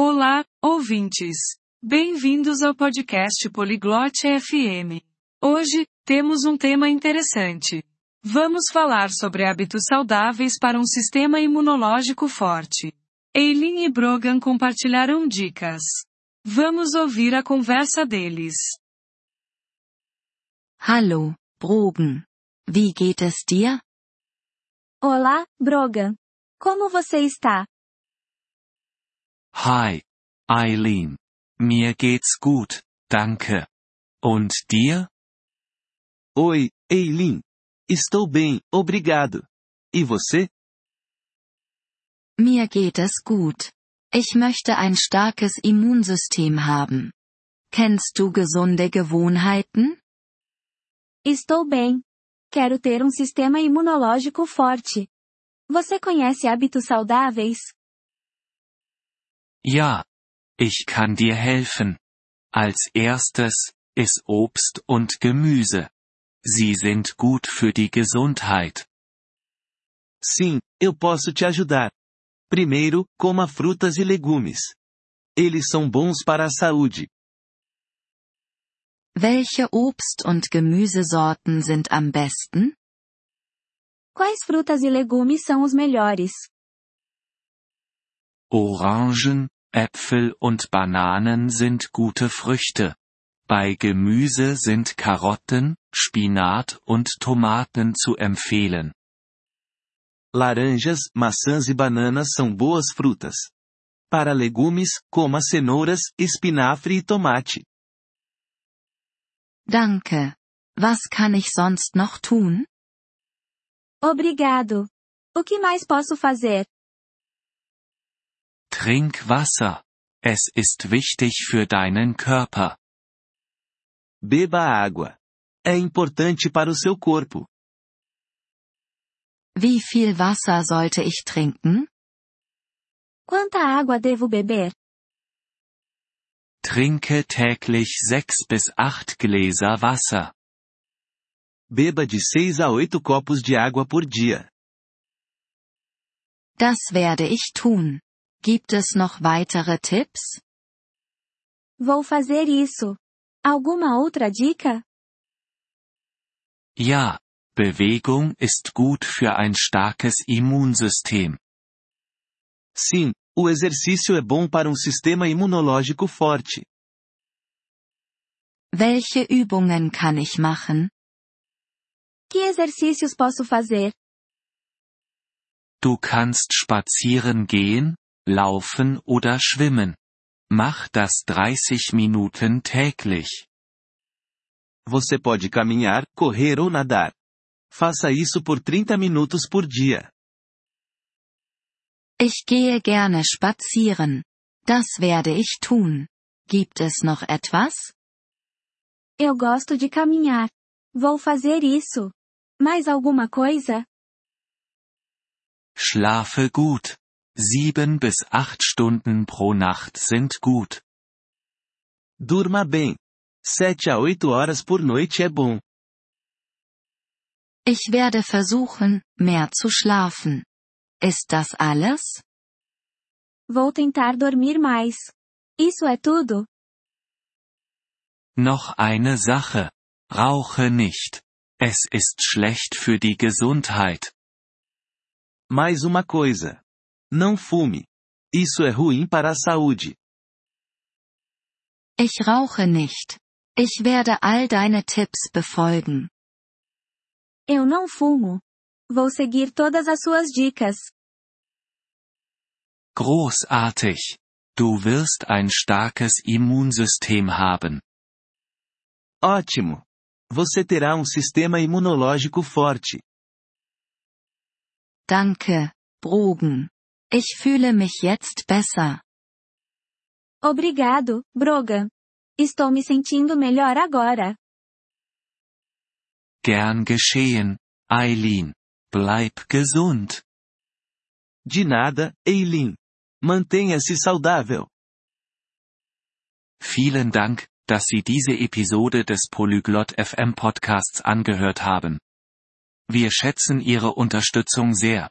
Olá, ouvintes. Bem-vindos ao podcast Poliglote FM. Hoje, temos um tema interessante. Vamos falar sobre hábitos saudáveis para um sistema imunológico forte. Eileen e Brogan compartilharam dicas. Vamos ouvir a conversa deles. Hallo, Brogan. Wie geht es dir? Olá, Brogan. Como você está? Hi, Eileen. Mir geht's gut, danke. Und dir? Oi, Eileen. Estou bem, obrigado. E você? Mir geht es gut. Ich möchte ein starkes Immunsystem haben. Kennst du gesunde Gewohnheiten? Estou bem. Quero ter um sistema imunológico forte. Você conhece hábitos saudáveis? Ja. Ich kann dir helfen. Als erstes, iss Obst und Gemüse. Sie sind gut für die Gesundheit. Sim, eu posso te ajudar. Primeiro, coma frutas e legumes. Eles são bons para a saúde. Welche Obst- und Gemüsesorten sind am besten? Quais frutas e legumes são os melhores? Orangen, Äpfel und Bananen sind gute Früchte. Bei Gemüse sind Karotten, Spinat und Tomaten zu empfehlen. Laranjas, maçãs e bananas são boas frutas. Para legumes, coma cenouras, espinafre e tomate. Danke. Was kann ich sonst noch tun? Obrigado. O que mais posso fazer? Trink Wasser. Es ist wichtig für deinen Körper. Beba água. É importante para o seu corpo. Wie viel Wasser sollte ich trinken? Quanta água devo beber? Trinke täglich sechs bis acht Gläser Wasser. Beba de 6 a 8 copos de água por dia. Das werde ich tun. Gibt es noch weitere Tipps? Vou fazer isso. Alguma outra dica? Ja, Bewegung ist gut für ein starkes Immunsystem. Sim, o exercício é bom para um sistema imunológico forte. Welche Übungen kann ich machen? Que exercícios posso fazer? Du kannst spazieren gehen, laufen oder schwimmen. Mach das 30 Minuten täglich. Você pode caminhar, correr ou nadar. Faça isso por 30 minutos por dia. Ich gehe gerne spazieren. Das werde ich tun. Gibt es noch etwas? Eu gosto de caminhar. Vou fazer isso. Mais alguma coisa? Schlafe gut. Sieben bis acht Stunden pro Nacht sind gut. Durma bem. 7 a 8 horas por noite é bom. Ich werde versuchen, mehr zu schlafen. Ist das alles? Vou tentar dormir mais. Isso é tudo? Noch eine Sache. Rauche nicht. Es ist schlecht für die Gesundheit. Mais uma coisa. Não fume. Isso é ruim para a saúde. Ich rauche nicht. Ich werde all deine Tipps befolgen. Eu não fumo. Vou seguir todas as suas dicas. Großartig. Du wirst ein starkes Immunsystem haben. Ótimo. Você terá um sistema imunológico forte. Danke, Brogan. Ich fühle mich jetzt besser. Obrigado, Brogan. Estou me sentindo melhor agora. Gern geschehen, Eileen. Bleib gesund. De nada, Eileen. Mantenha-se saudável. Vielen Dank, dass Sie diese Episode des Polyglot FM Podcasts angehört haben. Wir schätzen Ihre Unterstützung sehr.